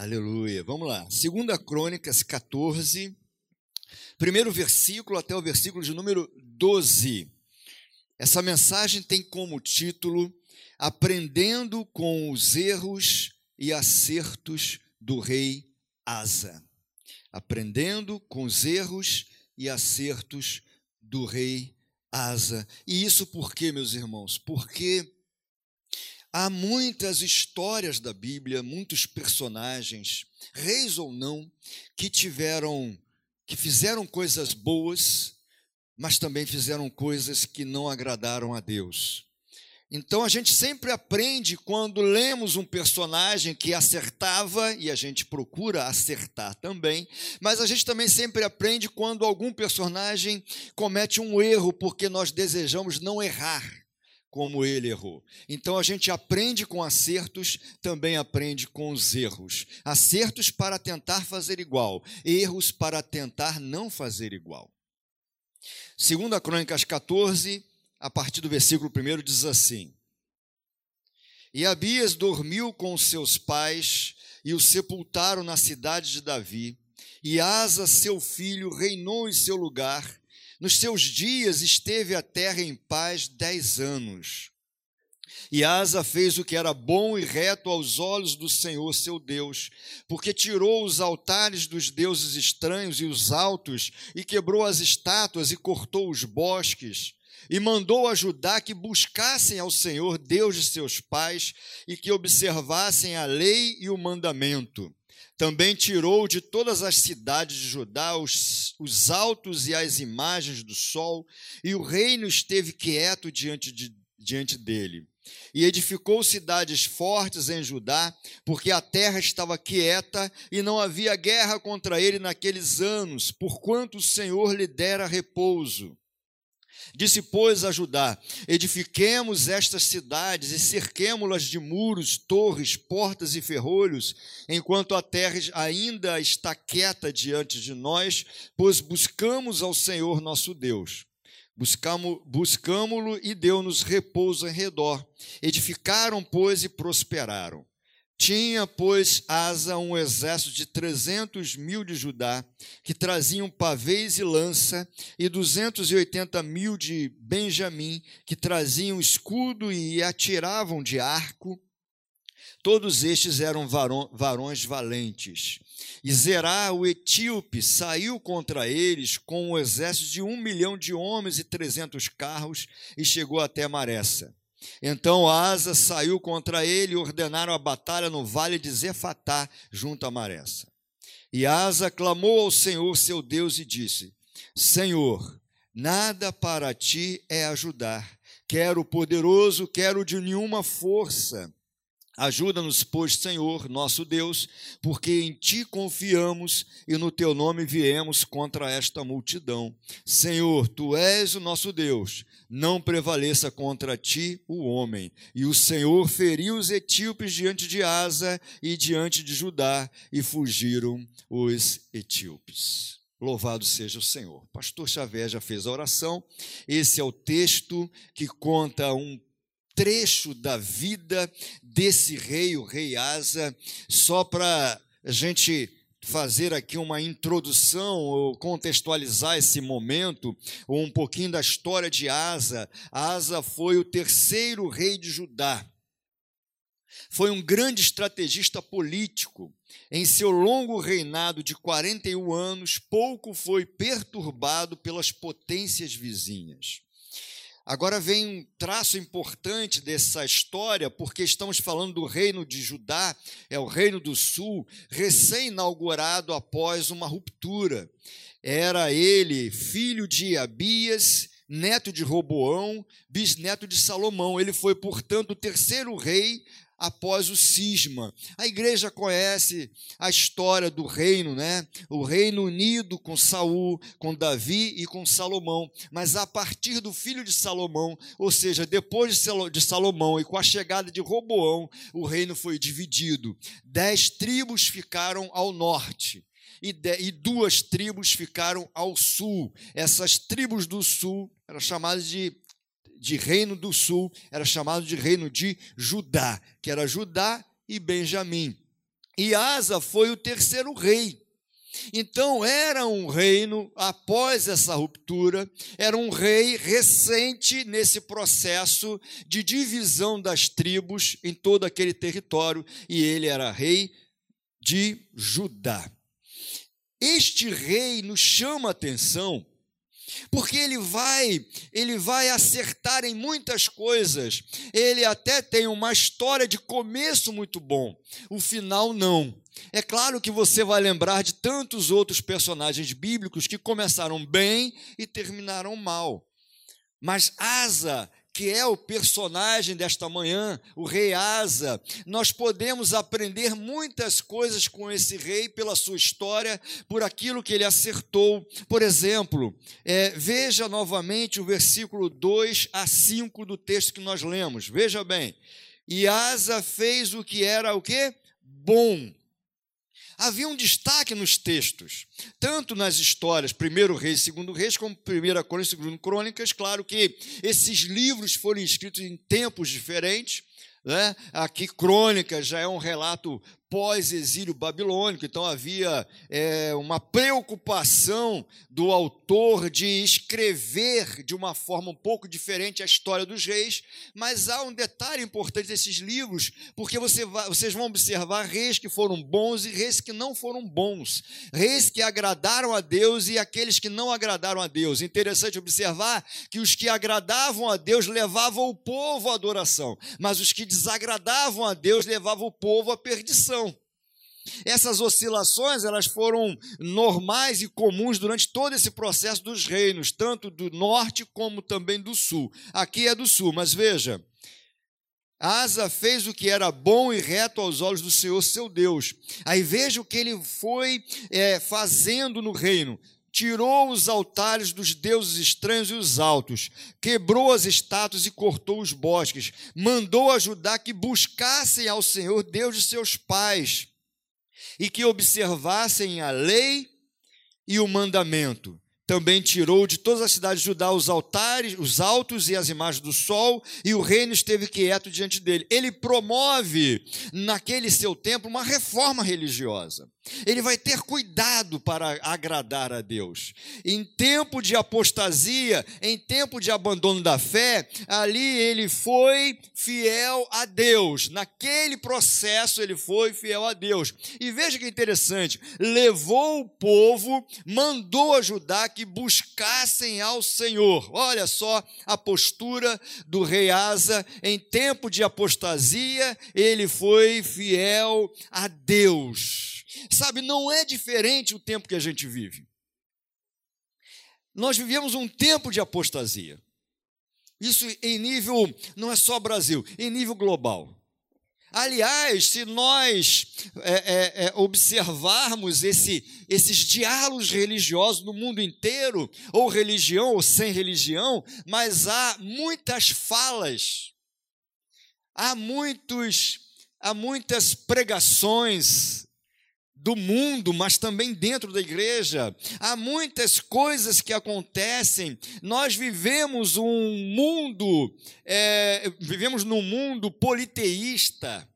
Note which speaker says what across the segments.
Speaker 1: Aleluia. Vamos lá. Segunda Crônicas 14, primeiro versículo até o versículo de número 12. Essa mensagem tem como título Aprendendo com os erros e acertos do rei Asa. Aprendendo com os erros e acertos do rei Asa. E isso por quê, meus irmãos? Porque há muitas histórias da Bíblia, muitos personagens, reis ou não, que tiveram, que fizeram coisas boas, mas também fizeram coisas que não agradaram a Deus. Então a gente sempre aprende quando lemos um personagem que acertava, e a gente procura acertar também, mas a gente também sempre aprende quando algum personagem comete um erro, porque nós desejamos não errar como ele errou. Então a gente aprende com acertos, também aprende com os erros. Acertos para tentar fazer igual, erros para tentar não fazer igual. Segunda Crônicas 14, a partir do versículo 1 diz assim: E Abias dormiu com seus pais e o sepultaram na cidade de Davi. E Asa, seu filho, reinou em seu lugar. Nos seus dias esteve a terra em paz dez anos. E Asa fez o que era bom e reto aos olhos do Senhor seu Deus, porque tirou os altares dos deuses estranhos e os altos, e quebrou as estátuas e cortou os bosques e mandou a Judá que buscassem ao Senhor, Deus de seus pais, e que observassem a lei e o mandamento. Também tirou de todas as cidades de Judá os, os altos e as imagens do sol, e o reino esteve quieto diante, de, diante dele. E edificou cidades fortes em Judá, porque a terra estava quieta e não havia guerra contra ele naqueles anos, porquanto o Senhor lhe dera repouso. Disse, pois, a Judá: Edifiquemos estas cidades e cerquemo-las de muros, torres, portas e ferrolhos, enquanto a terra ainda está quieta diante de nós, pois buscamos ao Senhor nosso Deus. Buscamo-lo e deu-nos repouso em redor. Edificaram, pois, e prosperaram. Tinha, pois, Asa um exército de trezentos mil de Judá, que traziam pavês e lança, e duzentos e oitenta mil de Benjamim, que traziam escudo e atiravam de arco. Todos estes eram varões valentes. E Zerá, o etíope, saiu contra eles com um exército de um milhão de homens e trezentos carros, e chegou até Maressa. Então Asa saiu contra ele e ordenaram a batalha no vale de Zefatá, junto a Maressa. E Asa clamou ao Senhor seu Deus e disse: Senhor, nada para ti é ajudar, quero poderoso, quero de nenhuma força. Ajuda-nos, pois, Senhor, nosso Deus, porque em ti confiamos e no teu nome viemos contra esta multidão. Senhor, tu és o nosso Deus, não prevaleça contra ti o homem. E o Senhor feriu os etíopes diante de Asa e diante de Judá, e fugiram os etíopes. Louvado seja o Senhor. Pastor Xavier já fez a oração. Esse é o texto que conta um trecho da vida desse rei, o rei Asa, só para a gente fazer aqui uma introdução ou contextualizar esse momento, ou um pouquinho da história de Asa. Asa foi o terceiro rei de Judá. Foi um grande estrategista político. Em seu longo reinado de 41 anos, pouco foi perturbado pelas potências vizinhas. Agora vem um traço importante dessa história, porque estamos falando do reino de Judá, é o reino do sul, recém-inaugurado após uma ruptura. Era ele filho de Abias, neto de Roboão, bisneto de Salomão. Ele foi, portanto, o terceiro rei após o cisma. A igreja conhece a história do reino, né? O reino unido com Saul, com Davi e com Salomão. Mas a partir do filho de Salomão, ou seja, depois de Salomão e com a chegada de Roboão, o reino foi dividido. Dez tribos ficaram ao norte. E, de, e, duas tribos ficaram ao sul. Essas tribos do sul eram chamadas de de reino do sul era chamado de reino de Judá, que era Judá e Benjamim. e Asa foi o terceiro rei. Então, era um reino, após essa ruptura, era um rei recente nesse processo de divisão das tribos em todo aquele território, e ele era rei de Judá. Este rei nos chama a atenção porque ele vai, ele vai acertar em muitas coisas. Ele até tem uma história de começo muito bom, o final não. É claro que você vai lembrar de tantos outros personagens bíblicos que começaram bem e terminaram mal. Mas Asa que é o personagem desta manhã, o rei Asa. Nós podemos aprender muitas coisas com esse rei pela sua história, por aquilo que ele acertou. Por exemplo, é, veja novamente o versículo 2 a 5 do texto que nós lemos. Veja bem. E Asa fez o que era o quê? Bom havia um destaque nos textos, tanto nas histórias, primeiro Reis, segundo Reis, como primeira Crônica e segundo Crônicas. Claro que esses livros foram escritos em tempos diferentes. Né? Aqui, Crônicas já é um relato pós-exílio babilônico, então havia é, uma preocupação do autor de escrever de uma forma um pouco diferente a história dos reis, mas há um detalhe importante desses livros, porque você vai, vocês vão observar reis que foram bons e reis que não foram bons, reis que agradaram a Deus e aqueles que não agradaram a Deus. Interessante observar que os que agradavam a Deus levavam o povo à adoração, mas os que desagradavam a Deus levavam o povo à perdição. Essas oscilações elas foram normais e comuns durante todo esse processo dos reinos, tanto do norte como também do sul. Aqui é do sul, mas veja, Asa fez o que era bom e reto aos olhos do Senhor, seu Deus. Aí veja o que ele foi é, fazendo no reino. Tirou os altares dos deuses estranhos e os altos, quebrou as estátuas e cortou os bosques, mandou ajudar que buscassem ao Senhor, Deus de seus pais e que observassem a lei e o mandamento. Também tirou de todas as cidades de Judá os altares, os altos e as imagens do sol, e o reino esteve quieto diante dele. Ele promove, naquele seu tempo, uma reforma religiosa. Ele vai ter cuidado para agradar a Deus. Em tempo de apostasia, em tempo de abandono da fé, ali ele foi fiel a Deus. Naquele processo ele foi fiel a Deus. E veja que interessante, levou o povo, mandou ajudar que buscassem ao Senhor. Olha só a postura do rei Asa em tempo de apostasia, ele foi fiel a Deus. Sabe, não é diferente o tempo que a gente vive. Nós vivemos um tempo de apostasia. Isso em nível, não é só Brasil, em nível global. Aliás, se nós é, é, é, observarmos esse, esses diálogos religiosos no mundo inteiro, ou religião ou sem religião, mas há muitas falas, há muitos, há muitas pregações, do mundo, mas também dentro da igreja. Há muitas coisas que acontecem. Nós vivemos um mundo, é, vivemos num mundo politeísta.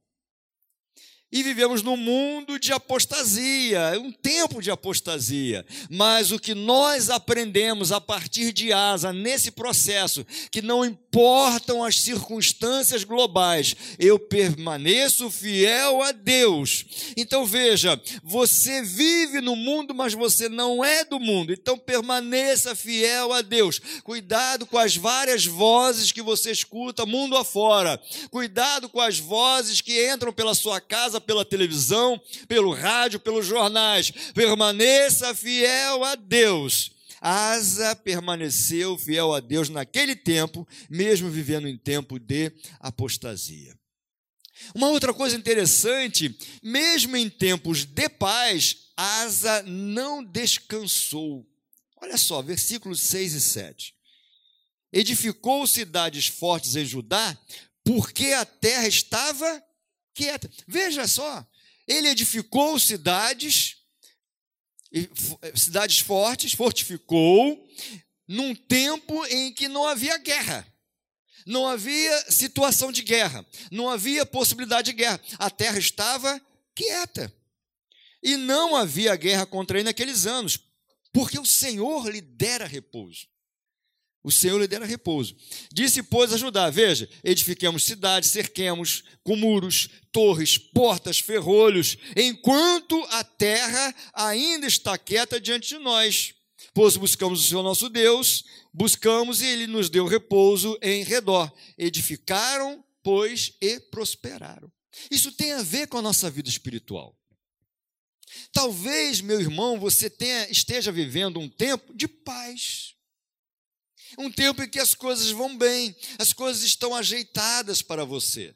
Speaker 1: E vivemos num mundo de apostasia, um tempo de apostasia. Mas o que nós aprendemos a partir de Asa, nesse processo, que não importam as circunstâncias globais, eu permaneço fiel a Deus. Então veja, você vive no mundo, mas você não é do mundo. Então permaneça fiel a Deus. Cuidado com as várias vozes que você escuta mundo afora. Cuidado com as vozes que entram pela sua casa pela televisão, pelo rádio, pelos jornais. Permaneça fiel a Deus. Asa permaneceu fiel a Deus naquele tempo, mesmo vivendo em tempo de apostasia. Uma outra coisa interessante, mesmo em tempos de paz, Asa não descansou. Olha só, versículos 6 e 7. Edificou cidades fortes em Judá, porque a terra estava quieta. Veja só, ele edificou cidades, cidades fortes, fortificou, num tempo em que não havia guerra. Não havia situação de guerra, não havia possibilidade de guerra. A terra estava quieta. E não havia guerra contra ele naqueles anos, porque o Senhor lhe dera repouso. O Senhor lhe dera repouso. Disse, pois, a Judá: Veja, edifiquemos cidades, cerquemos com muros, torres, portas, ferrolhos, enquanto a terra ainda está quieta diante de nós. Pois buscamos o Senhor nosso Deus, buscamos e ele nos deu repouso em redor. Edificaram, pois, e prosperaram. Isso tem a ver com a nossa vida espiritual. Talvez, meu irmão, você tenha, esteja vivendo um tempo de paz. Um tempo em que as coisas vão bem, as coisas estão ajeitadas para você.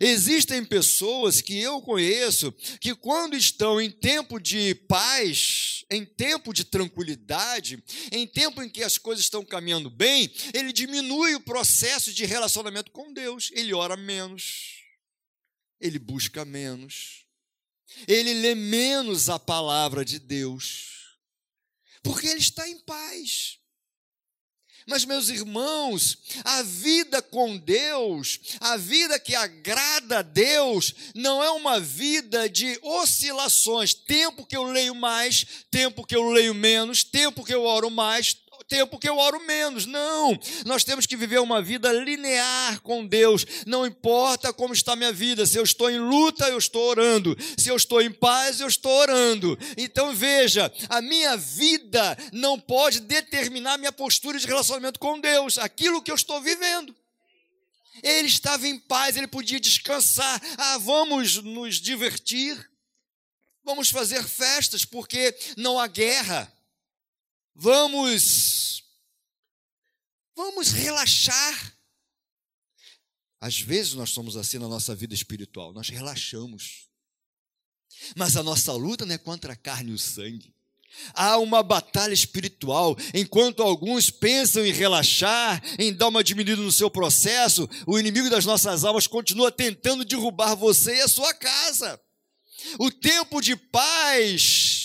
Speaker 1: Existem pessoas que eu conheço que, quando estão em tempo de paz, em tempo de tranquilidade, em tempo em que as coisas estão caminhando bem, ele diminui o processo de relacionamento com Deus. Ele ora menos, ele busca menos, ele lê menos a palavra de Deus, porque ele está em paz. Mas, meus irmãos, a vida com Deus, a vida que agrada a Deus, não é uma vida de oscilações. Tempo que eu leio mais, tempo que eu leio menos, tempo que eu oro mais, tempo que eu oro menos. Não, nós temos que viver uma vida linear com Deus. Não importa como está minha vida, se eu estou em luta, eu estou orando. Se eu estou em paz, eu estou orando. Então veja, a minha vida não pode determinar minha postura de relacionamento com Deus, aquilo que eu estou vivendo. Ele estava em paz, ele podia descansar. Ah, vamos nos divertir. Vamos fazer festas, porque não há guerra. Vamos vamos relaxar. Às vezes nós somos assim na nossa vida espiritual, nós relaxamos. Mas a nossa luta não é contra a carne e o sangue. Há uma batalha espiritual. Enquanto alguns pensam em relaxar, em dar uma diminuída no seu processo, o inimigo das nossas almas continua tentando derrubar você e a sua casa. O tempo de paz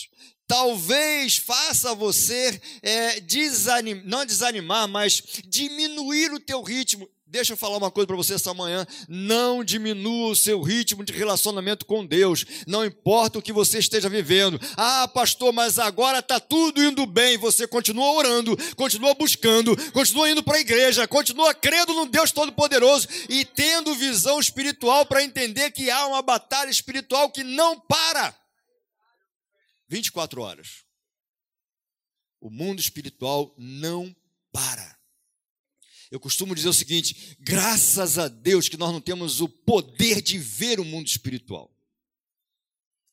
Speaker 1: talvez faça você é, desanim, não desanimar, mas diminuir o teu ritmo. Deixa eu falar uma coisa para você essa manhã. Não diminua o seu ritmo de relacionamento com Deus. Não importa o que você esteja vivendo. Ah, pastor, mas agora está tudo indo bem. Você continua orando, continua buscando, continua indo para a igreja, continua crendo no Deus Todo-Poderoso e tendo visão espiritual para entender que há uma batalha espiritual que não para. 24 horas. O mundo espiritual não para. Eu costumo dizer o seguinte: graças a Deus que nós não temos o poder de ver o mundo espiritual.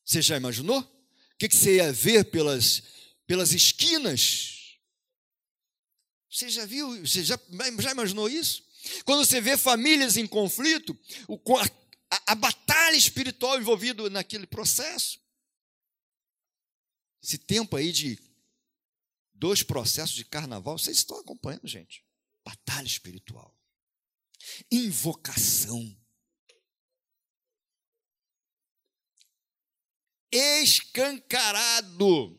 Speaker 1: Você já imaginou? O que você ia ver pelas, pelas esquinas? Você já viu? Você já, já imaginou isso? Quando você vê famílias em conflito, o, a, a batalha espiritual envolvida naquele processo. Esse tempo aí de dois processos de carnaval, vocês estão acompanhando, gente. Batalha espiritual. Invocação. Escancarado.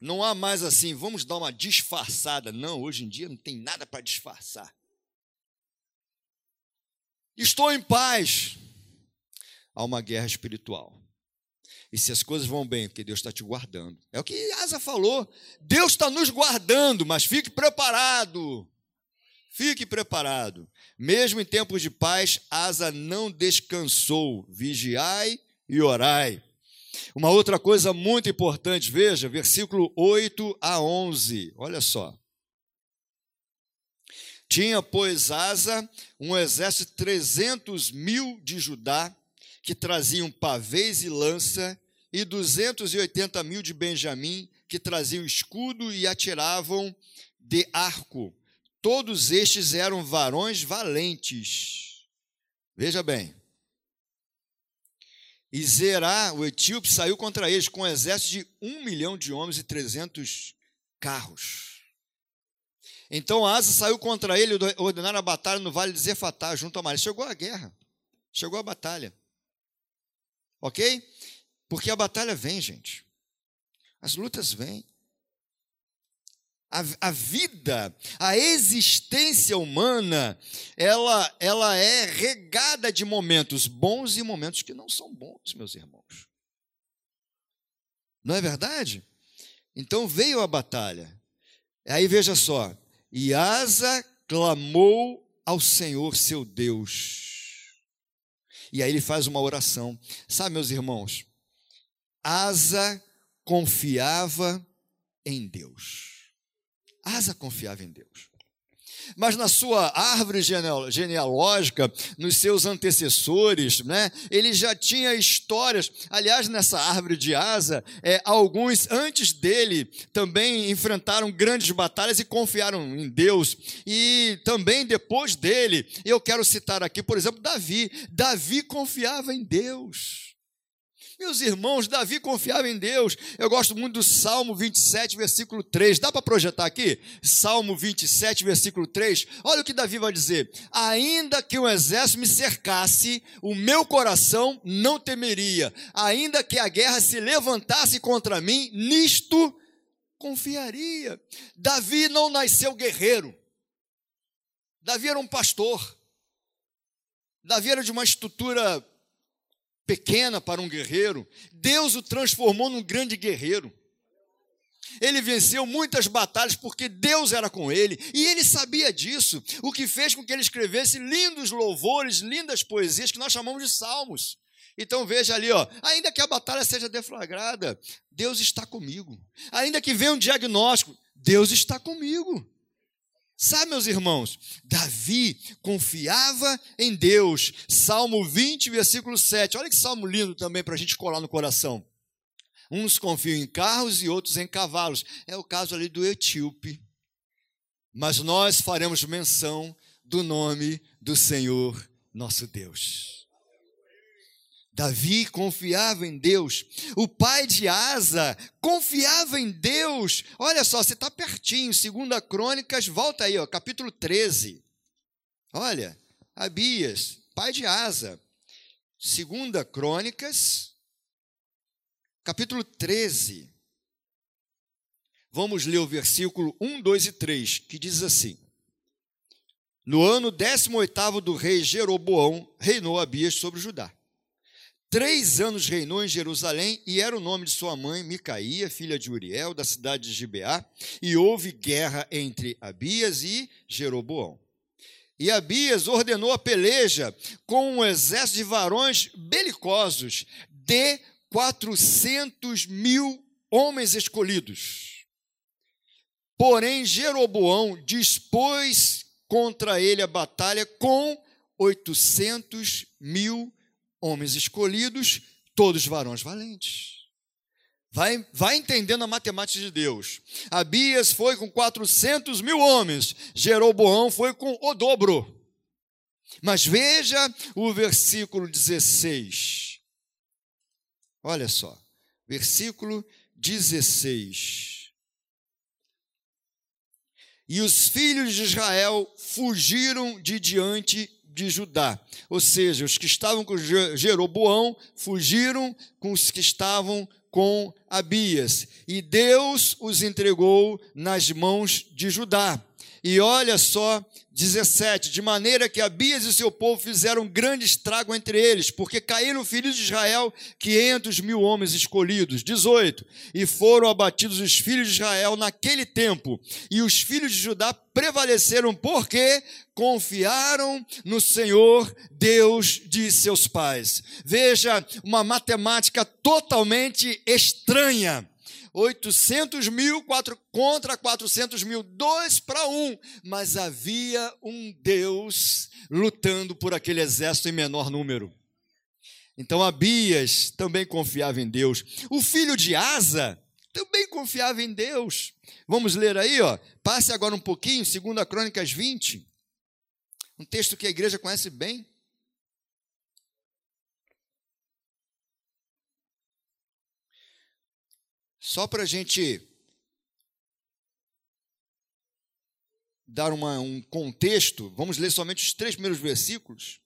Speaker 1: Não há mais assim, vamos dar uma disfarçada. Não, hoje em dia não tem nada para disfarçar. Estou em paz. Há uma guerra espiritual. E se as coisas vão bem, porque Deus está te guardando. É o que Asa falou. Deus está nos guardando, mas fique preparado. Fique preparado. Mesmo em tempos de paz, Asa não descansou. Vigiai e orai. Uma outra coisa muito importante, veja, versículo 8 a 11. Olha só. Tinha, pois, Asa um exército de 300 mil de Judá, que traziam pavês e lança, e 280 mil de Benjamim, que traziam escudo e atiravam de arco. Todos estes eram varões valentes. Veja bem. E Zerá, o etíope, saiu contra eles com um exército de um milhão de homens e trezentos carros. Então Asa saiu contra ele ordenaram a batalha no vale de Zefatá, junto a Maria. Chegou a guerra, chegou a batalha. Ok? Porque a batalha vem, gente. As lutas vêm. a, a, vida, a existência humana, ela, ela é regada de momentos bons e momentos que não são bons, meus irmãos. Não é verdade? Então veio a batalha. Aí veja só: e Asa clamou ao Senhor seu Deus. E aí ele faz uma oração. Sabe, meus irmãos, Asa confiava em Deus. Asa confiava em Deus. Mas na sua árvore genealógica, nos seus antecessores, né, ele já tinha histórias. Aliás, nessa árvore de Asa, é, alguns antes dele também enfrentaram grandes batalhas e confiaram em Deus. E também depois dele, eu quero citar aqui, por exemplo, Davi. Davi confiava em Deus. Meus irmãos, Davi confiava em Deus. Eu gosto muito do Salmo 27, versículo 3. Dá para projetar aqui? Salmo 27, versículo 3. Olha o que Davi vai dizer: Ainda que um exército me cercasse, o meu coração não temeria. Ainda que a guerra se levantasse contra mim, nisto confiaria. Davi não nasceu guerreiro. Davi era um pastor. Davi era de uma estrutura pequena para um guerreiro, Deus o transformou num grande guerreiro. Ele venceu muitas batalhas porque Deus era com ele e ele sabia disso, o que fez com que ele escrevesse lindos louvores, lindas poesias que nós chamamos de salmos. Então veja ali, ó, ainda que a batalha seja deflagrada, Deus está comigo. Ainda que venha um diagnóstico, Deus está comigo. Sabe, meus irmãos, Davi confiava em Deus. Salmo 20, versículo 7. Olha que salmo lindo também para a gente colar no coração. Uns confiam em carros e outros em cavalos. É o caso ali do etíope. Mas nós faremos menção do nome do Senhor nosso Deus. Davi confiava em Deus. O pai de Asa confiava em Deus. Olha só, você está pertinho. Segunda Crônicas, volta aí, ó, capítulo 13. Olha, Abias, pai de Asa. Segunda Crônicas, capítulo 13. Vamos ler o versículo 1, 2 e 3, que diz assim: No ano 18 do rei Jeroboão, reinou Abias sobre Judá. Três anos reinou em Jerusalém e era o nome de sua mãe, Micaía, filha de Uriel, da cidade de Gibeá, e houve guerra entre Abias e Jeroboão. E Abias ordenou a peleja com um exército de varões belicosos de 400 mil homens escolhidos. Porém, Jeroboão dispôs contra ele a batalha com 800 mil homens escolhidos, todos varões valentes. Vai, vai entendendo a matemática de Deus. Abias foi com 400 mil homens, Jeroboão foi com o dobro. Mas veja o versículo 16. Olha só, versículo 16. E os filhos de Israel fugiram de diante de Judá. Ou seja, os que estavam com Jeroboão fugiram com os que estavam com Abias. E Deus os entregou nas mãos de Judá. E olha só 17: De maneira que Abias e seu povo fizeram um grande estrago entre eles, porque caíram filhos de Israel, quinhentos mil homens escolhidos. 18: E foram abatidos os filhos de Israel naquele tempo, e os filhos de Judá prevaleceram, porque confiaram no Senhor, Deus de seus pais. Veja uma matemática totalmente estranha 800 mil contra 400 mil, dois para um. Mas havia um Deus lutando por aquele exército em menor número. Então Abias também confiava em Deus. O filho de Asa também confiava em Deus. Vamos ler aí, ó. Passe agora um pouquinho, 2 Crônicas 20. Um texto que a igreja conhece bem. Só para a gente dar uma, um contexto, vamos ler somente os três primeiros versículos.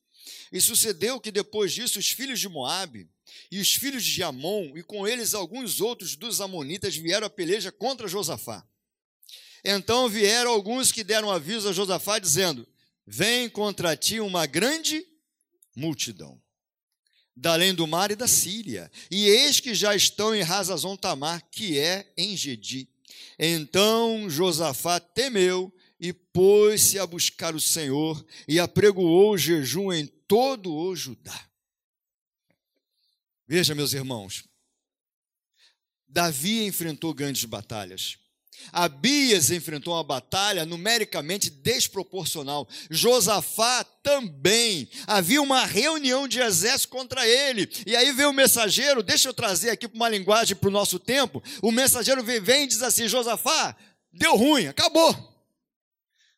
Speaker 1: E sucedeu que depois disso os filhos de Moabe e os filhos de Amon e com eles alguns outros dos amonitas vieram a peleja contra Josafá. Então vieram alguns que deram aviso a Josafá, dizendo: Vem contra ti uma grande multidão, da além do mar e da Síria, e eis que já estão em Razazon Tamar, que é em Gedi. Então Josafá temeu e pôs-se a buscar o Senhor e apregoou o jejum em todo o Judá. Veja, meus irmãos, Davi enfrentou grandes batalhas. Abias enfrentou uma batalha numericamente desproporcional. Josafá também. Havia uma reunião de exército contra ele. E aí veio o mensageiro, deixa eu trazer aqui uma linguagem para o nosso tempo. O mensageiro vem e diz assim: Josafá, deu ruim, acabou.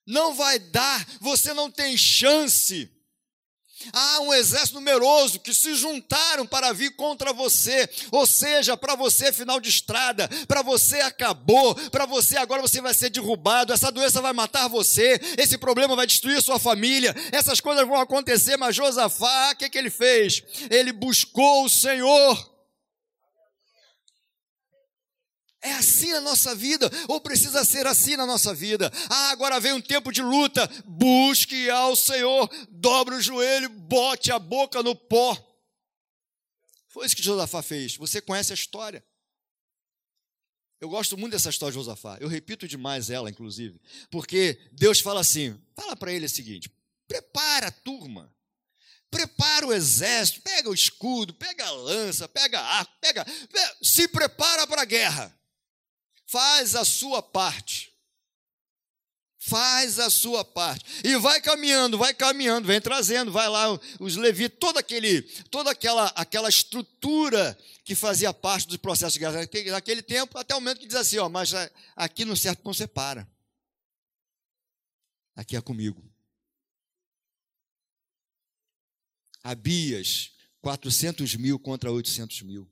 Speaker 1: Não vai dar, você não tem chance. Há um exército numeroso que se juntaram para vir contra você, ou seja, para você final de estrada, para você acabou, para você agora você vai ser derrubado, essa doença vai matar você, esse problema vai destruir sua família, essas coisas vão acontecer, mas Josafá, o que, que ele fez? Ele buscou o Senhor, É assim na nossa vida, ou precisa ser assim na nossa vida. Ah, agora vem um tempo de luta. Busque ao Senhor, dobre o joelho, bote a boca no pó. Foi isso que Josafá fez. Você conhece a história. Eu gosto muito dessa história de Josafá. Eu repito demais ela, inclusive. Porque Deus fala assim: fala para ele o seguinte: prepara a turma. Prepara o exército, pega o escudo, pega a lança, pega a arco, pega, se prepara para a guerra. Faz a sua parte. Faz a sua parte. E vai caminhando, vai caminhando, vem trazendo, vai lá os levitas, todo aquele, toda aquela, aquela estrutura que fazia parte do processo de guerra naquele tempo, até o momento que diz assim, ó, mas aqui no certo ponto você para. Aqui é comigo. Abias, 400 mil contra 800 mil.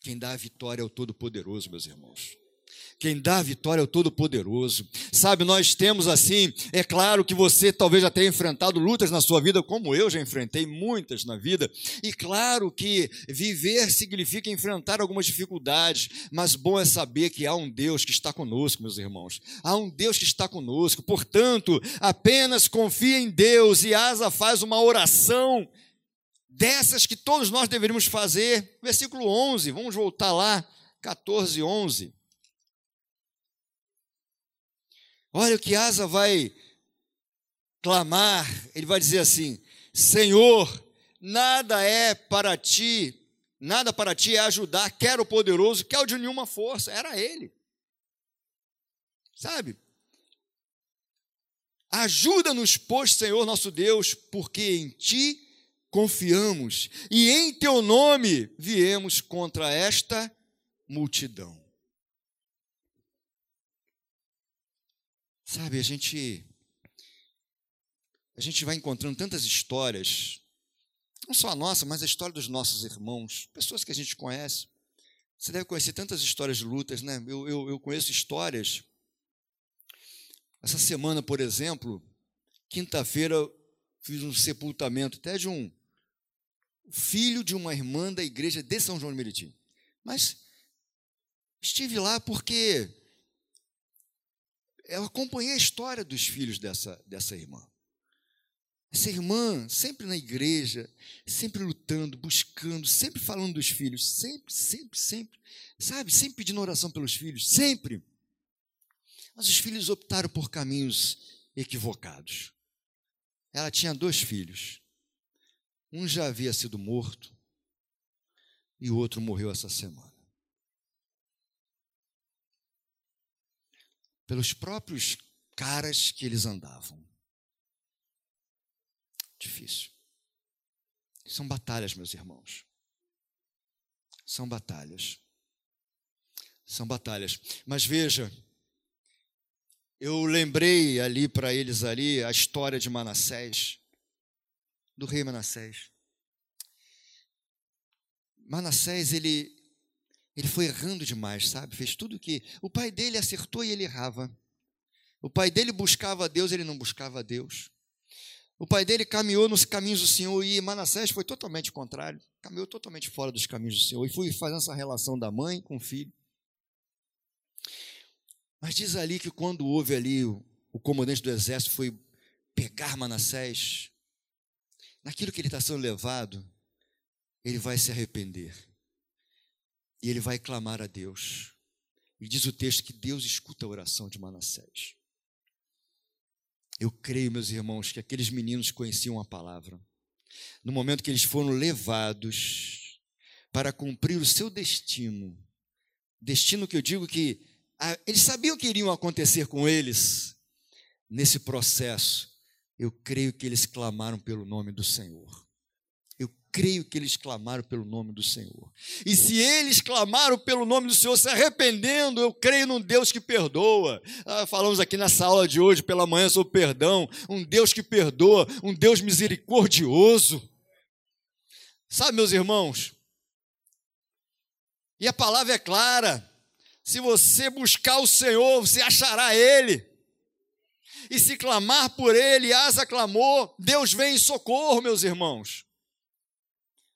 Speaker 1: Quem dá a vitória é o Todo-Poderoso, meus irmãos. Quem dá a vitória é o Todo-Poderoso. Sabe, nós temos assim, é claro que você talvez já tenha enfrentado lutas na sua vida, como eu já enfrentei muitas na vida. E claro que viver significa enfrentar algumas dificuldades, mas bom é saber que há um Deus que está conosco, meus irmãos. Há um Deus que está conosco. Portanto, apenas confia em Deus e Asa faz uma oração dessas que todos nós deveríamos fazer. Versículo 11, vamos voltar lá, 14, 11. Olha o que Asa vai clamar, ele vai dizer assim: Senhor, nada é para ti, nada para ti é ajudar, quer o poderoso, quer o de nenhuma força, era ele. Sabe? Ajuda-nos, pois, Senhor nosso Deus, porque em ti confiamos e em teu nome viemos contra esta multidão. Sabe, a gente a gente vai encontrando tantas histórias, não só a nossa, mas a história dos nossos irmãos, pessoas que a gente conhece. Você deve conhecer tantas histórias de lutas, né? Eu, eu, eu conheço histórias. Essa semana, por exemplo, quinta-feira, fiz um sepultamento até de um filho de uma irmã da igreja de São João de Meriti. Mas estive lá porque eu acompanhei a história dos filhos dessa, dessa irmã. Essa irmã, sempre na igreja, sempre lutando, buscando, sempre falando dos filhos, sempre, sempre, sempre, sabe, sempre pedindo oração pelos filhos, sempre. Mas os filhos optaram por caminhos equivocados. Ela tinha dois filhos. Um já havia sido morto e o outro morreu essa semana. Pelos próprios caras que eles andavam. Difícil. São batalhas, meus irmãos. São batalhas. São batalhas. Mas veja, eu lembrei ali para eles ali a história de Manassés do rei Manassés. Manassés, ele, ele foi errando demais, sabe? Fez tudo que. O pai dele acertou e ele errava. O pai dele buscava a Deus, ele não buscava a Deus. O pai dele caminhou nos caminhos do Senhor e Manassés foi totalmente contrário. Caminhou totalmente fora dos caminhos do Senhor e foi fazendo essa relação da mãe com o filho. Mas diz ali que quando houve ali o, o comandante do exército foi pegar Manassés, naquilo que ele está sendo levado, ele vai se arrepender. E ele vai clamar a Deus. E diz o texto que Deus escuta a oração de Manassés. Eu creio, meus irmãos, que aqueles meninos conheciam a palavra. No momento que eles foram levados para cumprir o seu destino, destino que eu digo que ah, eles sabiam que iriam acontecer com eles, nesse processo, eu creio que eles clamaram pelo nome do Senhor creio que eles clamaram pelo nome do Senhor. E se eles clamaram pelo nome do Senhor, se arrependendo, eu creio num Deus que perdoa. Ah, falamos aqui nessa aula de hoje, pela manhã, sobre perdão. Um Deus que perdoa, um Deus misericordioso. Sabe, meus irmãos? E a palavra é clara. Se você buscar o Senhor, você achará Ele. E se clamar por Ele, Asa clamou, Deus vem em socorro, meus irmãos.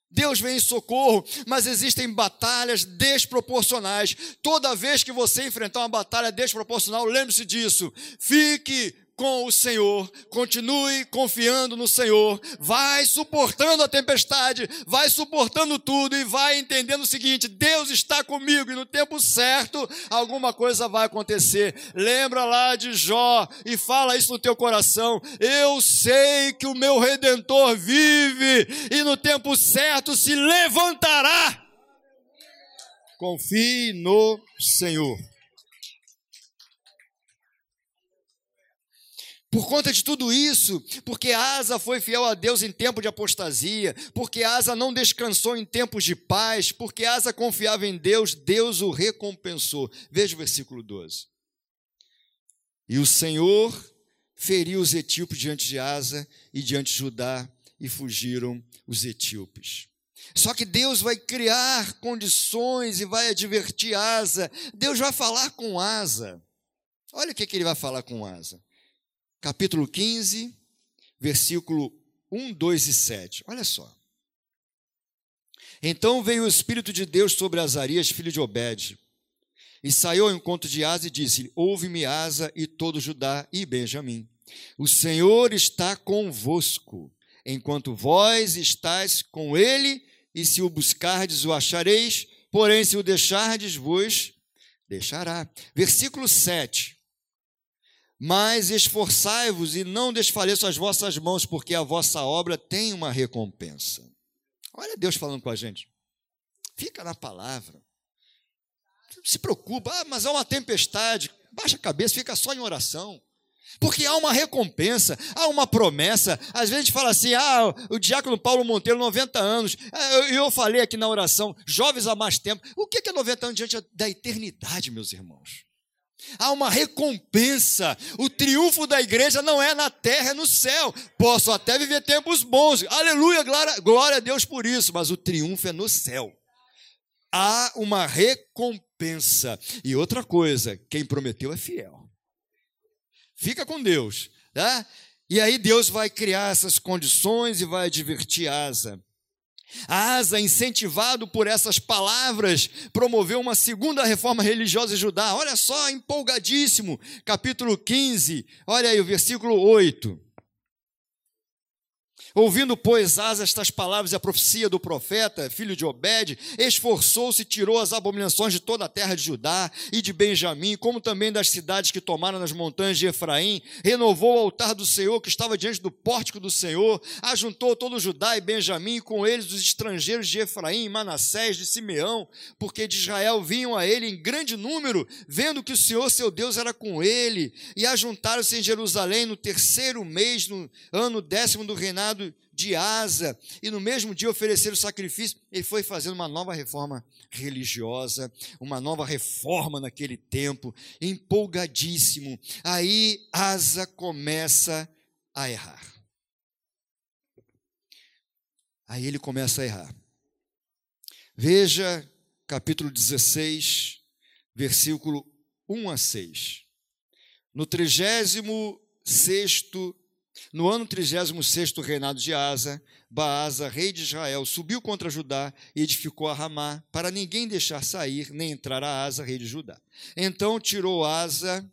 Speaker 1: Deus vem em socorro, mas existem batalhas desproporcionais. Toda vez que você enfrentar uma batalha desproporcional, lembre-se disso. Fique com o Senhor, continue confiando no Senhor, vai suportando a tempestade, vai suportando tudo e vai entendendo o seguinte: Deus está comigo e no tempo certo alguma coisa vai acontecer. Lembra lá de Jó e fala isso no teu coração: Eu sei que o meu redentor vive e no tempo certo se levantará. Confie no Senhor. Por conta de tudo isso, porque Asa foi fiel a Deus em tempo de apostasia, porque Asa não descansou em tempos de paz, porque Asa confiava em Deus, Deus o recompensou. Veja o versículo 12. E o Senhor feriu os etíopes diante de Asa e diante de Judá, e fugiram os etíopes. Só que Deus vai criar condições e vai advertir Asa. Deus vai falar com Asa. Olha o que, que ele vai falar com Asa capítulo 15, versículo 1, 2 e 7. Olha só. Então veio o Espírito de Deus sobre Azarias, filho de Obed, e saiu ao encontro de Asa e disse: Ouve-me, Asa, e todo Judá e Benjamim. O Senhor está convosco, enquanto vós estáis com ele, e se o buscardes, o achareis, porém, se o deixardes, vos deixará. Versículo 7. Mas esforçai-vos e não desfaleçam as vossas mãos, porque a vossa obra tem uma recompensa. Olha Deus falando com a gente. Fica na palavra. Se preocupa, ah, mas há uma tempestade. Baixa a cabeça, fica só em oração. Porque há uma recompensa, há uma promessa. Às vezes a gente fala assim: ah, o diácono Paulo Monteiro, 90 anos. Ah, eu, eu falei aqui na oração, jovens há mais tempo. O que é 90 anos diante da eternidade, meus irmãos? Há uma recompensa. O triunfo da igreja não é na terra, é no céu. Posso até viver tempos bons. Aleluia, glória, glória a Deus por isso. Mas o triunfo é no céu. Há uma recompensa. E outra coisa, quem prometeu é fiel. Fica com Deus. Tá? E aí Deus vai criar essas condições e vai advertir Asa. Asa, incentivado por essas palavras, promoveu uma segunda reforma religiosa em Judá. Olha só, empolgadíssimo. Capítulo 15, olha aí o versículo 8. Ouvindo, pois, Asa estas palavras e a profecia do profeta, filho de Obed, esforçou-se e tirou as abominações de toda a terra de Judá e de Benjamim, como também das cidades que tomaram nas montanhas de Efraim, renovou o altar do Senhor que estava diante do pórtico do Senhor, ajuntou todo Judá e Benjamim, com eles os estrangeiros de Efraim, Manassés, de Simeão, porque de Israel vinham a ele em grande número, vendo que o Senhor, seu Deus, era com ele, e ajuntaram-se em Jerusalém no terceiro mês, no ano décimo do reinado de Asa, e no mesmo dia oferecer o sacrifício, ele foi fazendo uma nova reforma religiosa, uma nova reforma naquele tempo, empolgadíssimo. Aí Asa começa a errar. Aí ele começa a errar. Veja capítulo 16, versículo 1 a 6. No trigésimo sexto No ano 36 do reinado de Asa, Baasa, rei de Israel, subiu contra Judá e edificou a Ramá, para ninguém deixar sair nem entrar a Asa, rei de Judá. Então tirou Asa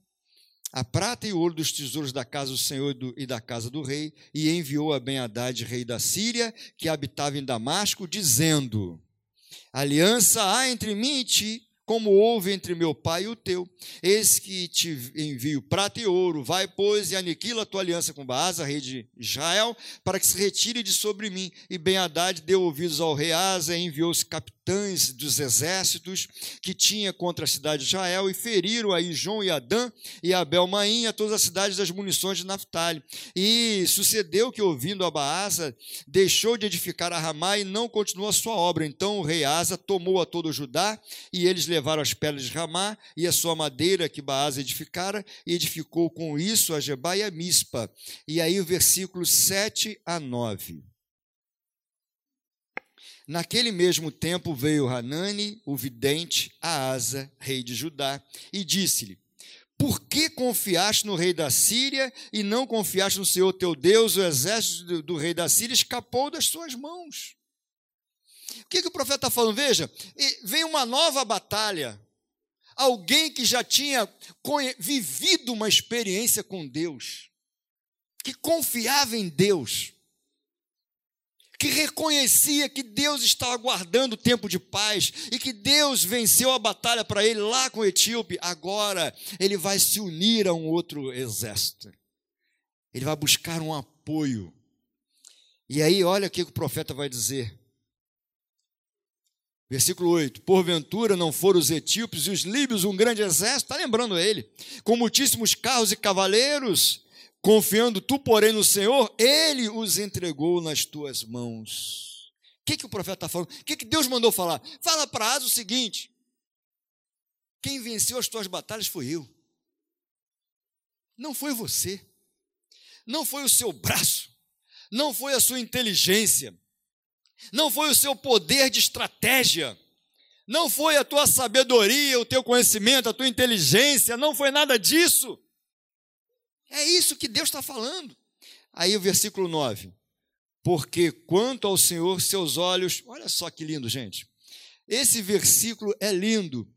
Speaker 1: a prata e o ouro dos tesouros da casa do Senhor e da casa do rei, e enviou a Ben-Hadad, rei da Síria, que habitava em Damasco, dizendo: Aliança há entre mim e ti, como houve entre meu pai e o teu. Eis que te envio prata e ouro. Vai, pois, e aniquila a tua aliança com Baasa, rei de Israel, para que se retire de sobre mim. E Ben-Hadad deu ouvidos ao rei Asa, e enviou-se capitães dos exércitos que tinha contra a cidade de Israel, e feriram aí João e Adã e Abel Maim, a todas as cidades das munições de Naphtali. E sucedeu que, ouvindo a Baasa, deixou de edificar a Ramá e não continuou a sua obra. Então o rei Asa tomou a todo Judá, e eles levaram as pedras de Ramá e a sua madeira que Baasa edificara, e edificou com isso a Jebá e a Mispa. E aí o versículo 7 a 9. Naquele mesmo tempo veio Hanani, o vidente, a Asa, rei de Judá, e disse-lhe: Por que confiaste no rei da Síria e não confiaste no Senhor teu Deus? O exército do rei da Síria escapou das suas mãos. O que, que o profeta está falando? Veja, vem uma nova batalha. Alguém que já tinha vivido uma experiência com Deus, que confiava em Deus, que reconhecia que Deus estava guardando o tempo de paz e que Deus venceu a batalha para ele lá com o Etíope, agora ele vai se unir a um outro exército. Ele vai buscar um apoio. E aí, olha o que o profeta vai dizer. Versículo 8: Porventura não foram os etíopes e os líbios um grande exército, está lembrando ele, com muitíssimos carros e cavaleiros, confiando tu, porém, no Senhor, ele os entregou nas tuas mãos. O que, que o profeta está falando? O que, que Deus mandou falar? Fala para Asa o seguinte: quem venceu as tuas batalhas foi eu, não foi você, não foi o seu braço, não foi a sua inteligência, não foi o seu poder de estratégia, não foi a tua sabedoria, o teu conhecimento, a tua inteligência, não foi nada disso. É isso que Deus está falando. Aí o versículo 9: Porque quanto ao Senhor, seus olhos, olha só que lindo, gente. Esse versículo é lindo.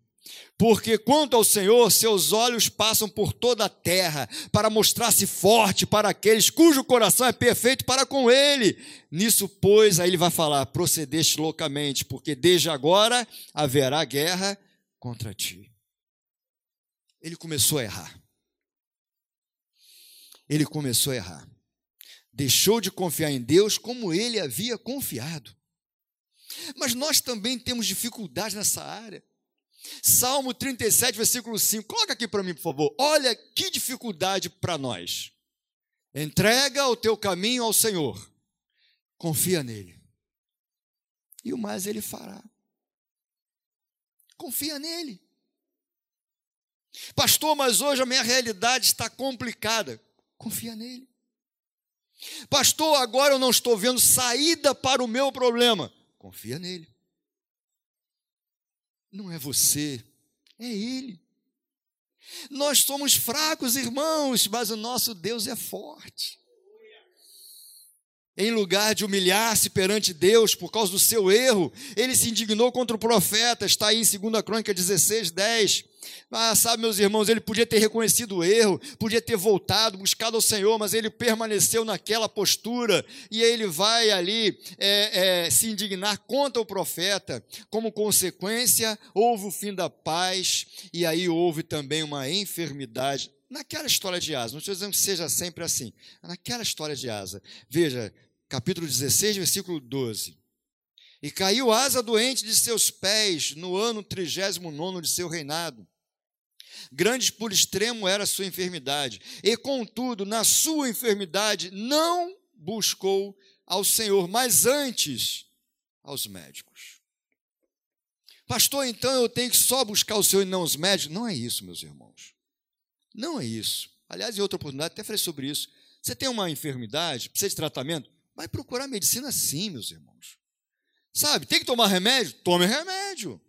Speaker 1: Porque quanto ao Senhor, seus olhos passam por toda a terra, para mostrar-se forte para aqueles cujo coração é perfeito para com Ele. Nisso, pois, aí ele vai falar: procedeste loucamente, porque desde agora haverá guerra contra ti. Ele começou a errar. Ele começou a errar. Deixou de confiar em Deus como ele havia confiado. Mas nós também temos dificuldade nessa área. Salmo 37, versículo 5. Coloca aqui para mim, por favor. Olha que dificuldade para nós. Entrega o teu caminho ao Senhor. Confia nele. E o mais ele fará. Confia nele. Pastor, mas hoje a minha realidade está complicada. Confia nele. Pastor, agora eu não estou vendo saída para o meu problema. Confia nele. Não é você, é Ele. Nós somos fracos, irmãos, mas o nosso Deus é forte. Em lugar de humilhar-se perante Deus por causa do seu erro, ele se indignou contra o profeta, está aí em 2 Crônica 16, 10. Ah, sabe, meus irmãos, ele podia ter reconhecido o erro, podia ter voltado, buscado ao Senhor, mas ele permaneceu naquela postura e ele vai ali é, é, se indignar contra o profeta. Como consequência, houve o fim da paz e aí houve também uma enfermidade. Naquela história de Asa, não estou dizendo que seja sempre assim, naquela história de Asa, veja, capítulo 16, versículo 12. E caiu Asa doente de seus pés no ano 39 de seu reinado Grande por extremo era a sua enfermidade. E, contudo, na sua enfermidade, não buscou ao Senhor, mas antes aos médicos. Pastor, então eu tenho que só buscar o Senhor e não os médicos? Não é isso, meus irmãos. Não é isso. Aliás, em outra oportunidade, até falei sobre isso. Você tem uma enfermidade, precisa de tratamento? Vai procurar medicina sim, meus irmãos. Sabe, tem que tomar remédio? Tome remédio.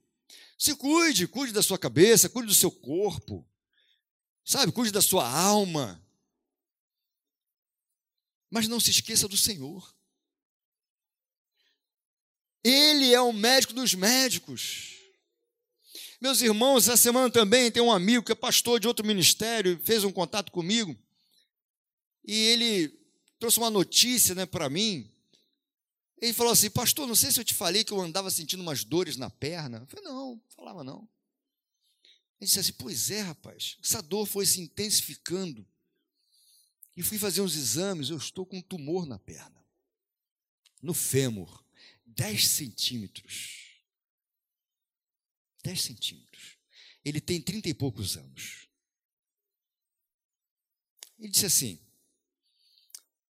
Speaker 1: Se cuide, cuide da sua cabeça, cuide do seu corpo. Sabe, cuide da sua alma. Mas não se esqueça do Senhor. Ele é o médico dos médicos. Meus irmãos, essa semana também tem um amigo que é pastor de outro ministério, fez um contato comigo, e ele trouxe uma notícia né, para mim. Ele falou assim: Pastor, não sei se eu te falei que eu andava sentindo umas dores na perna. Eu falei: Não, não falava não. Ele disse assim: Pois é, rapaz, essa dor foi se intensificando. E fui fazer uns exames, eu estou com um tumor na perna, no fêmur. 10 centímetros. 10 centímetros. Ele tem trinta e poucos anos. Ele disse assim: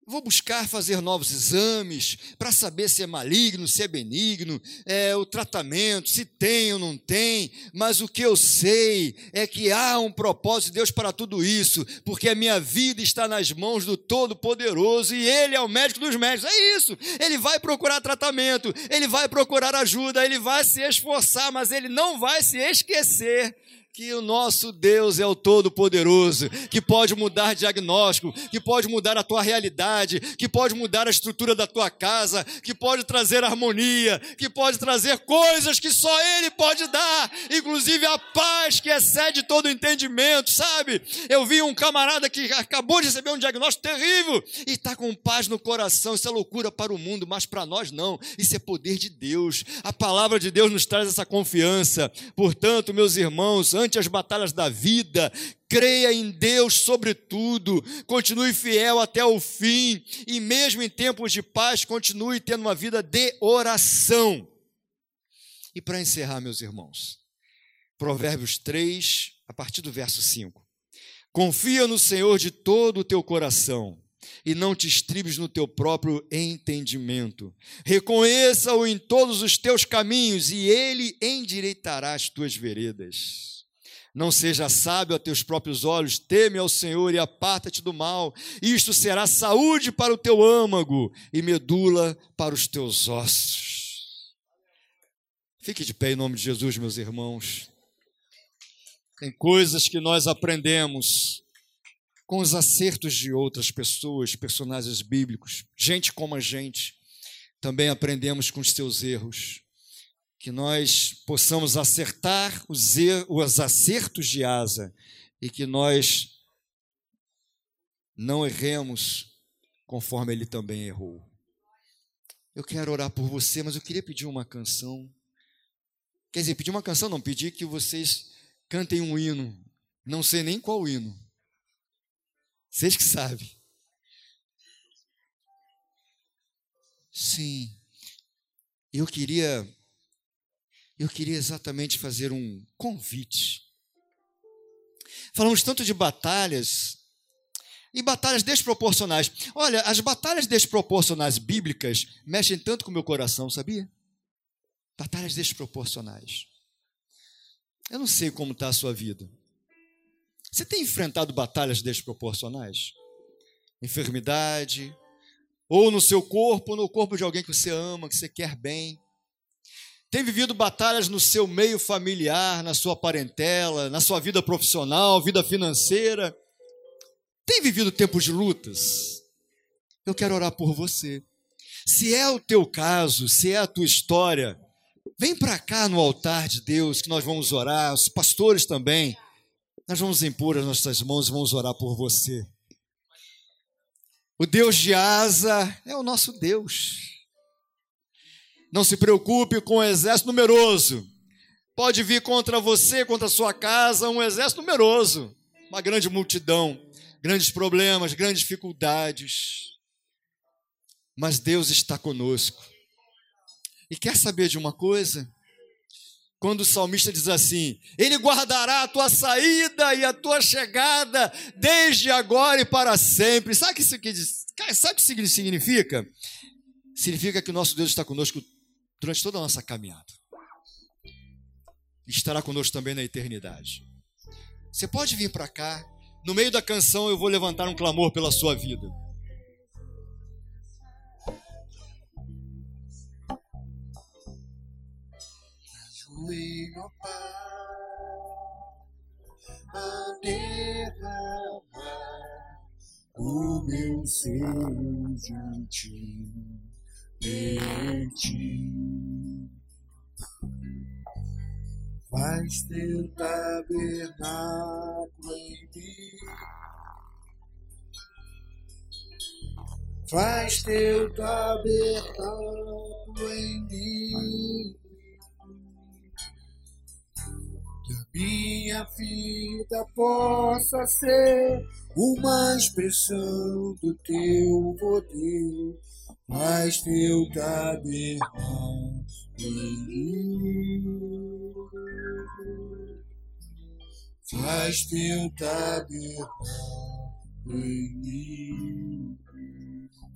Speaker 1: Vou buscar fazer novos exames para saber se é maligno, se é benigno, é, o tratamento, se tem ou não tem, mas o que eu sei é que há um propósito de Deus para tudo isso, porque a minha vida está nas mãos do Todo-Poderoso e Ele é o médico dos médicos. É isso. Ele vai procurar tratamento, ele vai procurar ajuda, ele vai se esforçar, mas ele não vai se esquecer que o nosso Deus é o Todo-Poderoso, que pode mudar diagnóstico, que pode mudar a tua realidade, que pode mudar a estrutura da tua casa, que pode trazer harmonia, que pode trazer coisas que só Ele pode dar, inclusive a paz que excede todo entendimento, sabe? Eu vi um camarada que acabou de receber um diagnóstico terrível e está com paz no coração. Isso é loucura para o mundo, mas para nós não. Isso é poder de Deus. A palavra de Deus nos traz essa confiança. Portanto, meus irmãos, antes as batalhas da vida, creia em Deus sobretudo, continue fiel até o fim, e mesmo em tempos de paz, continue tendo uma vida de oração. E para encerrar, meus irmãos, Provérbios 3, a partir do verso 5. Confia no Senhor de todo o teu coração e não te estribes no teu próprio entendimento. Reconheça-o em todos os teus caminhos e ele endireitará as tuas veredas. Não seja sábio a teus próprios olhos, teme ao Senhor e aparta-te do mal. Isto será saúde para o teu âmago e medula para os teus ossos. Fique de pé em nome de Jesus, meus irmãos. Tem coisas que nós aprendemos com os acertos de outras pessoas, personagens bíblicos, gente como a gente. Também aprendemos com os teus erros que nós possamos acertar os, os acertos de asa e que nós não erremos conforme ele também errou. Eu quero orar por você, mas eu queria pedir uma canção. Quer dizer, pedir uma canção não, pedir que vocês cantem um hino. Não sei nem qual hino. Vocês que sabem. Sim. Eu queria eu queria exatamente fazer um convite. Falamos tanto de batalhas e batalhas desproporcionais. Olha, as batalhas desproporcionais bíblicas mexem tanto com o meu coração, sabia? Batalhas desproporcionais. Eu não sei como está a sua vida. Você tem enfrentado batalhas desproporcionais? Enfermidade, ou no seu corpo, ou no corpo de alguém que você ama, que você quer bem. Tem vivido batalhas no seu meio familiar, na sua parentela, na sua vida profissional, vida financeira. Tem vivido tempos de lutas? Eu quero orar por você. Se é o teu caso, se é a tua história, vem para cá no altar de Deus que nós vamos orar, os pastores também. Nós vamos impor as nossas mãos e vamos orar por você. O Deus de asa é o nosso Deus. Não se preocupe com o um exército numeroso. Pode vir contra você, contra a sua casa, um exército numeroso, uma grande multidão, grandes problemas, grandes dificuldades. Mas Deus está conosco. E quer saber de uma coisa? Quando o salmista diz assim: Ele guardará a tua saída e a tua chegada desde agora e para sempre. Sabe o que isso significa? Significa que o nosso Deus está conosco durante toda a nossa caminhada. Estará conosco também na eternidade. Você pode vir para cá. No meio da canção eu vou levantar um clamor pela sua vida. a derramar
Speaker 2: o meu ser diante de ti. Faz teu tabernáculo em mim. Faz teu tabernáculo em mim. Que a minha vida possa ser uma expressão do teu poder. Faz teu mim. Faz teu tabernáculo.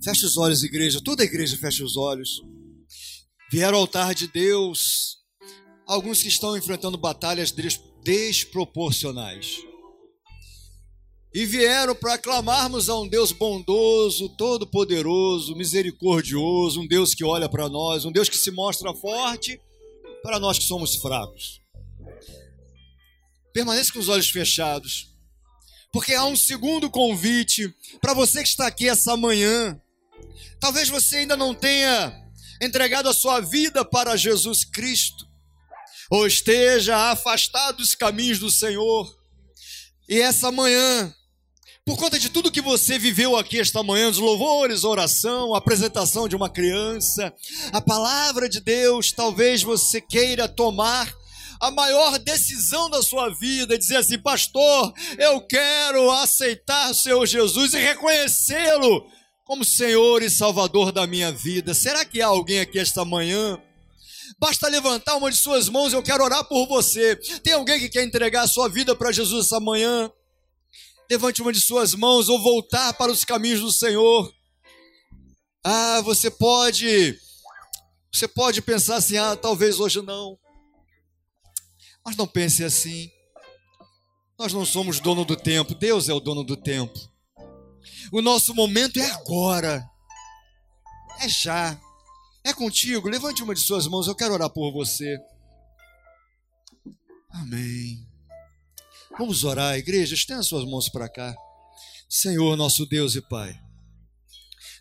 Speaker 1: Feche os olhos, igreja. Toda a igreja fecha os olhos. Vieram ao altar de Deus alguns que estão enfrentando batalhas desproporcionais. E vieram para clamarmos a um Deus bondoso, todo-poderoso, misericordioso, um Deus que olha para nós, um Deus que se mostra forte para nós que somos fracos. Permaneça com os olhos fechados, porque há um segundo convite para você que está aqui essa manhã Talvez você ainda não tenha entregado a sua vida para Jesus Cristo, ou esteja afastado dos caminhos do Senhor. E essa manhã, por conta de tudo que você viveu aqui esta manhã, os louvores, oração, a apresentação de uma criança, a palavra de Deus, talvez você queira tomar a maior decisão da sua vida, dizer assim, pastor, eu quero aceitar o Senhor Jesus e reconhecê-lo como Senhor e Salvador da minha vida. Será que há alguém aqui esta manhã? Basta levantar uma de suas mãos, eu quero orar por você. Tem alguém que quer entregar a sua vida para Jesus essa manhã? Levante uma de suas mãos ou voltar para os caminhos do Senhor. Ah, você pode você pode pensar assim: "Ah, talvez hoje não". Mas não pense assim. Nós não somos dono do tempo, Deus é o dono do tempo. O nosso momento é agora. É já. É contigo. Levante uma de suas mãos, eu quero orar por você. Amém. Vamos orar, igreja. Estenda suas mãos para cá. Senhor, nosso Deus e Pai.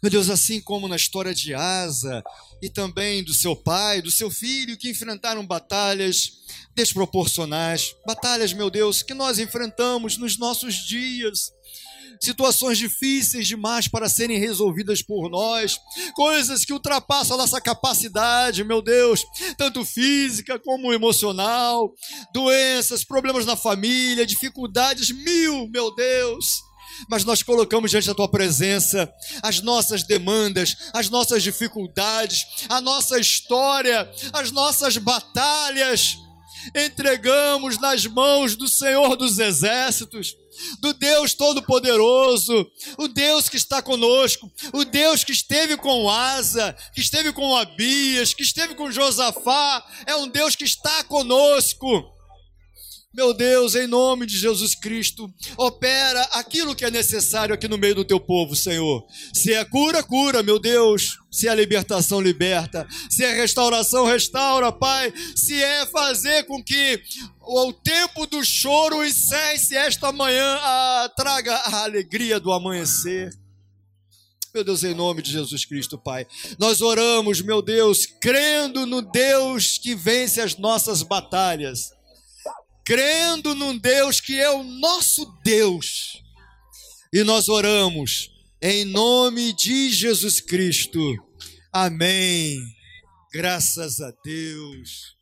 Speaker 1: Meu Deus, assim como na história de Asa e também do seu pai, do seu filho, que enfrentaram batalhas desproporcionais, batalhas, meu Deus, que nós enfrentamos nos nossos dias situações difíceis demais para serem resolvidas por nós, coisas que ultrapassam a nossa capacidade, meu Deus, tanto física como emocional, doenças, problemas na família, dificuldades mil, meu Deus mas nós colocamos diante da tua presença as nossas demandas, as nossas dificuldades, a nossa história, as nossas batalhas. Entregamos nas mãos do Senhor dos Exércitos, do Deus Todo-Poderoso, o Deus que está conosco, o Deus que esteve com Asa, que esteve com Abias, que esteve com Josafá, é um Deus que está conosco. Meu Deus, em nome de Jesus Cristo, opera aquilo que é necessário aqui no meio do teu povo, Senhor. Se é cura, cura, meu Deus. Se é libertação, liberta. Se é restauração, restaura, Pai. Se é fazer com que o tempo do choro cesse esta manhã, traga a alegria do amanhecer. Meu Deus, em nome de Jesus Cristo, Pai. Nós oramos, meu Deus, crendo no Deus que vence as nossas batalhas crendo num Deus que é o nosso Deus. E nós oramos em nome de Jesus Cristo. Amém. Graças a Deus.